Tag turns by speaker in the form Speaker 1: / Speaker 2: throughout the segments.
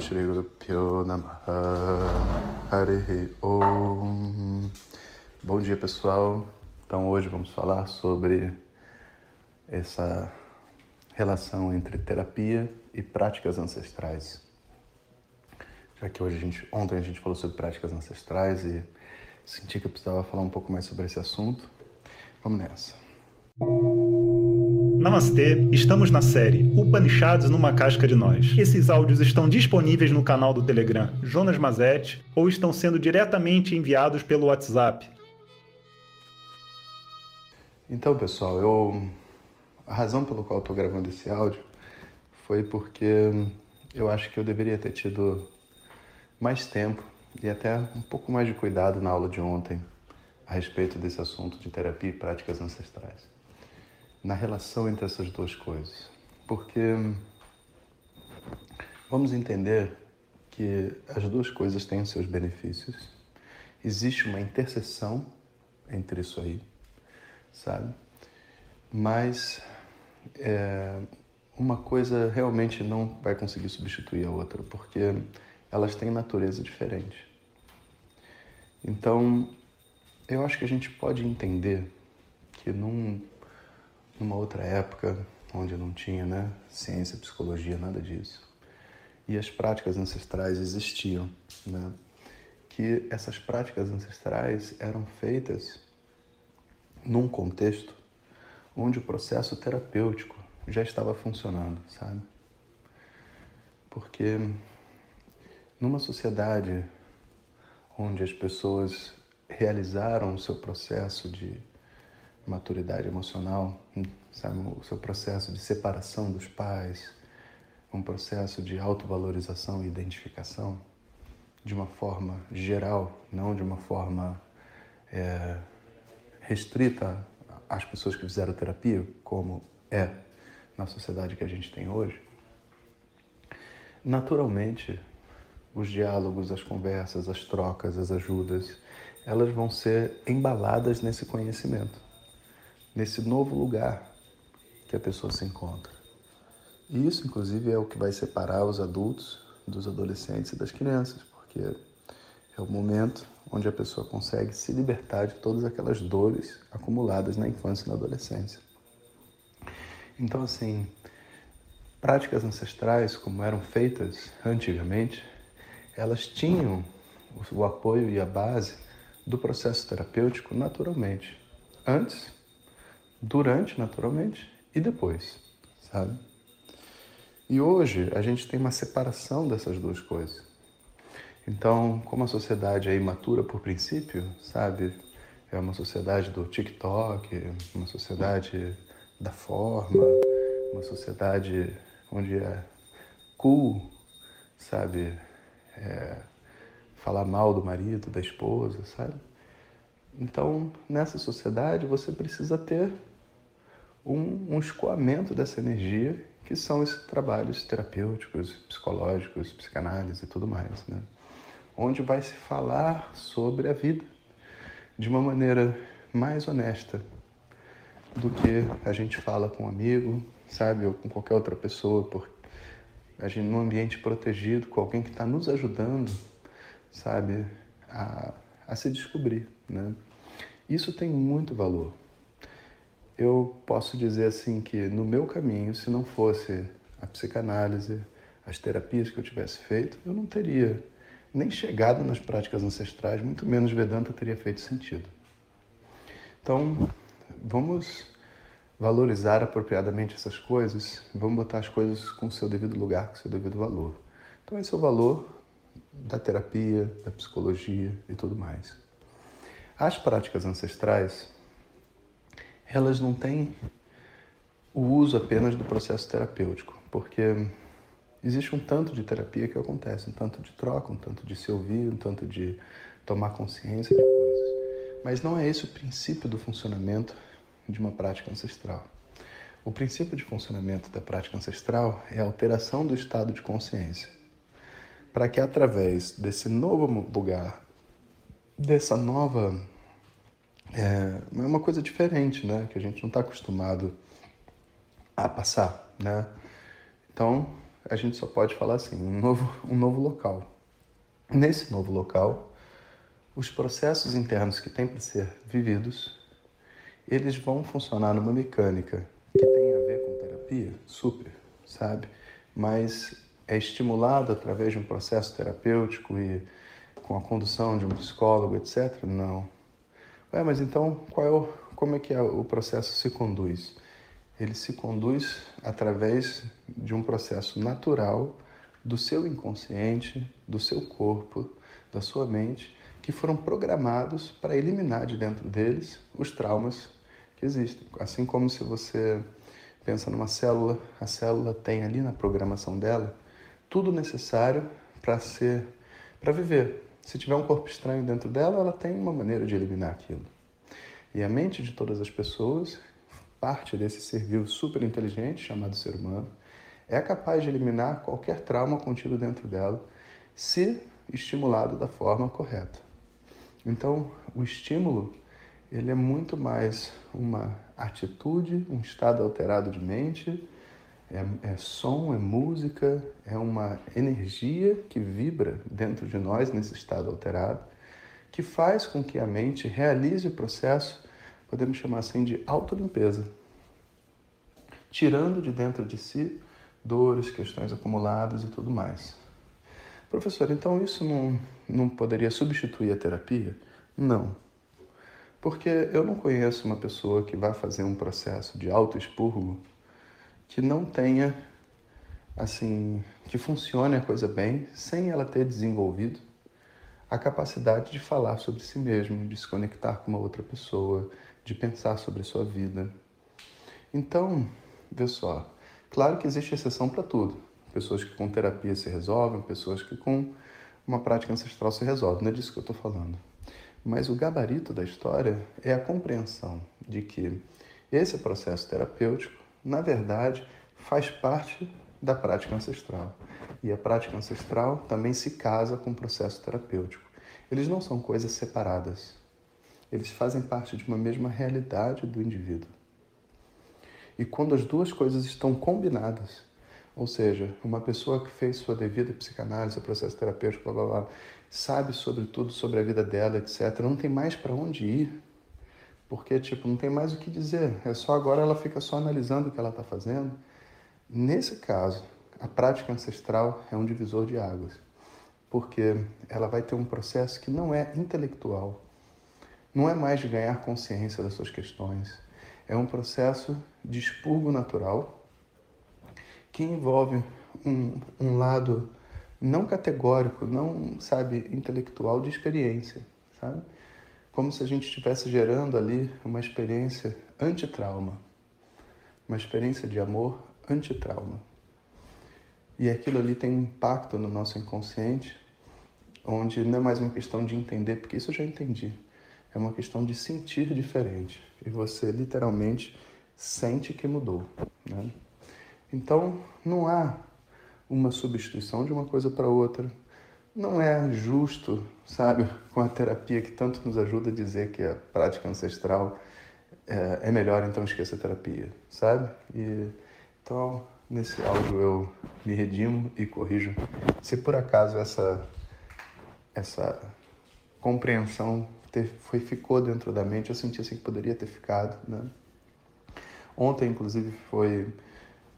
Speaker 1: Shri Guru Namaha Harihi Om Bom dia pessoal, então hoje vamos falar sobre essa relação entre terapia e práticas ancestrais. Já que hoje a gente, ontem a gente falou sobre práticas ancestrais e senti que eu precisava falar um pouco mais sobre esse assunto. Vamos nessa.
Speaker 2: Namastê, estamos na série Upanishads numa casca de nós. Esses áudios estão disponíveis no canal do Telegram Jonas Mazet ou estão sendo diretamente enviados pelo WhatsApp.
Speaker 1: Então, pessoal, eu a razão pelo qual estou gravando esse áudio foi porque eu acho que eu deveria ter tido mais tempo e até um pouco mais de cuidado na aula de ontem a respeito desse assunto de terapia e práticas ancestrais. Na relação entre essas duas coisas. Porque vamos entender que as duas coisas têm seus benefícios. Existe uma interseção entre isso aí, sabe? Mas é, uma coisa realmente não vai conseguir substituir a outra, porque elas têm natureza diferente. Então, eu acho que a gente pode entender que num, numa outra época, onde não tinha né, ciência, psicologia, nada disso, e as práticas ancestrais existiam, né, que essas práticas ancestrais eram feitas num contexto onde o processo terapêutico já estava funcionando, sabe? Porque numa sociedade onde as pessoas realizaram o seu processo de maturidade emocional, sabe, o seu processo de separação dos pais, um processo de autovalorização e identificação de uma forma geral, não de uma forma é, restrita as pessoas que fizeram terapia, como é na sociedade que a gente tem hoje, naturalmente os diálogos, as conversas, as trocas, as ajudas, elas vão ser embaladas nesse conhecimento, nesse novo lugar que a pessoa se encontra. E isso, inclusive, é o que vai separar os adultos dos adolescentes e das crianças, porque é o momento onde a pessoa consegue se libertar de todas aquelas dores acumuladas na infância e na adolescência. Então, assim, práticas ancestrais, como eram feitas antigamente, elas tinham o apoio e a base do processo terapêutico naturalmente. Antes, durante, naturalmente, e depois, sabe? E hoje a gente tem uma separação dessas duas coisas. Então, como a sociedade é imatura por princípio, sabe? É uma sociedade do TikTok, uma sociedade da forma, uma sociedade onde é cool, sabe? É, falar mal do marido, da esposa, sabe? Então, nessa sociedade, você precisa ter um, um escoamento dessa energia, que são esses trabalhos terapêuticos, psicológicos, psicanálise e tudo mais, né? onde vai se falar sobre a vida de uma maneira mais honesta do que a gente fala com um amigo, sabe, ou com qualquer outra pessoa, por a gente num ambiente protegido, com alguém que está nos ajudando, sabe, a, a se descobrir, né? Isso tem muito valor. Eu posso dizer assim que no meu caminho, se não fosse a psicanálise, as terapias que eu tivesse feito, eu não teria nem chegado nas práticas ancestrais, muito menos Vedanta teria feito sentido. Então, vamos valorizar apropriadamente essas coisas, vamos botar as coisas com o seu devido lugar, com o seu devido valor. Então, esse é o valor da terapia, da psicologia e tudo mais. As práticas ancestrais, elas não têm o uso apenas do processo terapêutico, porque existe um tanto de terapia que acontece, um tanto de troca, um tanto de se ouvir, um tanto de tomar consciência de coisas. Mas não é esse o princípio do funcionamento de uma prática ancestral. O princípio de funcionamento da prática ancestral é a alteração do estado de consciência, para que através desse novo lugar, dessa nova. É, é uma coisa diferente, né? Que a gente não está acostumado a passar, né? Então, a gente só pode falar assim, um novo, um novo local. Nesse novo local, os processos internos que têm para ser vividos, eles vão funcionar numa mecânica que tem a ver com terapia, super, sabe? Mas é estimulado através de um processo terapêutico e com a condução de um psicólogo, etc? Não. Ué, mas então qual é o, como é que é, o processo se conduz? Ele se conduz através de um processo natural do seu inconsciente, do seu corpo, da sua mente, que foram programados para eliminar de dentro deles os traumas que existem. Assim como se você pensa numa célula, a célula tem ali na programação dela tudo necessário para ser para viver. Se tiver um corpo estranho dentro dela, ela tem uma maneira de eliminar aquilo. E a mente de todas as pessoas, parte desse ser vivo super inteligente chamado ser humano, é capaz de eliminar qualquer trauma contido dentro dela, se estimulado da forma correta. Então, o estímulo ele é muito mais uma atitude, um estado alterado de mente, é, é, som, é música, é uma energia que vibra dentro de nós nesse estado alterado, que faz com que a mente realize o processo, podemos chamar assim de autolimpeza, tirando de dentro de si dores, questões acumuladas e tudo mais. Professor, então isso não, não poderia substituir a terapia? Não. Porque eu não conheço uma pessoa que vá fazer um processo de autoexpurgo que não tenha, assim, que funcione a coisa bem sem ela ter desenvolvido a capacidade de falar sobre si mesmo, de se conectar com uma outra pessoa, de pensar sobre a sua vida. Então, vê só, claro que existe exceção para tudo. Pessoas que com terapia se resolvem, pessoas que com uma prática ancestral se resolvem. Não é disso que eu estou falando. Mas o gabarito da história é a compreensão de que esse processo terapêutico na verdade, faz parte da prática ancestral. E a prática ancestral também se casa com o processo terapêutico. Eles não são coisas separadas. Eles fazem parte de uma mesma realidade do indivíduo. E quando as duas coisas estão combinadas, ou seja, uma pessoa que fez sua devida psicanálise, processo terapêutico, blá, blá, blá, sabe sobre tudo, sobre a vida dela, etc., não tem mais para onde ir porque tipo não tem mais o que dizer. É só agora ela fica só analisando o que ela está fazendo. Nesse caso, a prática ancestral é um divisor de águas, porque ela vai ter um processo que não é intelectual, não é mais de ganhar consciência das suas questões, é um processo de expurgo natural que envolve um, um lado não categórico, não, sabe, intelectual de experiência, sabe? Como se a gente estivesse gerando ali uma experiência anti-trauma, uma experiência de amor anti-trauma. E aquilo ali tem um impacto no nosso inconsciente, onde não é mais uma questão de entender, porque isso eu já entendi. É uma questão de sentir diferente. E você literalmente sente que mudou. Né? Então, não há uma substituição de uma coisa para outra não é justo, sabe, com a terapia que tanto nos ajuda a dizer que a prática ancestral é, é melhor, então esqueça a terapia, sabe? E, então, nesse áudio eu me redimo e corrijo. Se por acaso essa, essa compreensão ter, foi, ficou dentro da mente, eu senti assim que poderia ter ficado, né? Ontem, inclusive, foi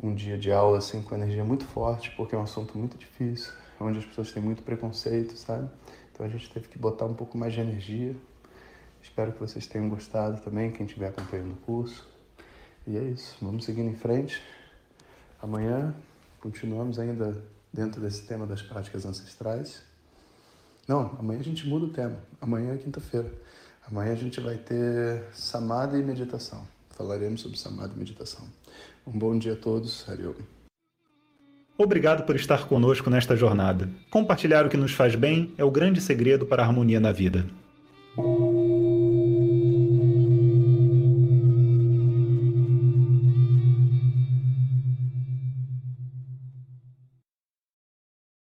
Speaker 1: um dia de aula assim com energia muito forte, porque é um assunto muito difícil onde as pessoas têm muito preconceito, sabe? Então a gente teve que botar um pouco mais de energia. Espero que vocês tenham gostado também, quem estiver acompanhando o curso. E é isso, vamos seguindo em frente. Amanhã continuamos ainda dentro desse tema das práticas ancestrais. Não, amanhã a gente muda o tema. Amanhã é quinta-feira. Amanhã a gente vai ter samadhi e meditação. Falaremos sobre samadhi e meditação. Um bom dia a todos. Hariom.
Speaker 2: Obrigado por estar conosco nesta jornada. Compartilhar o que nos faz bem é o grande segredo para a harmonia na vida.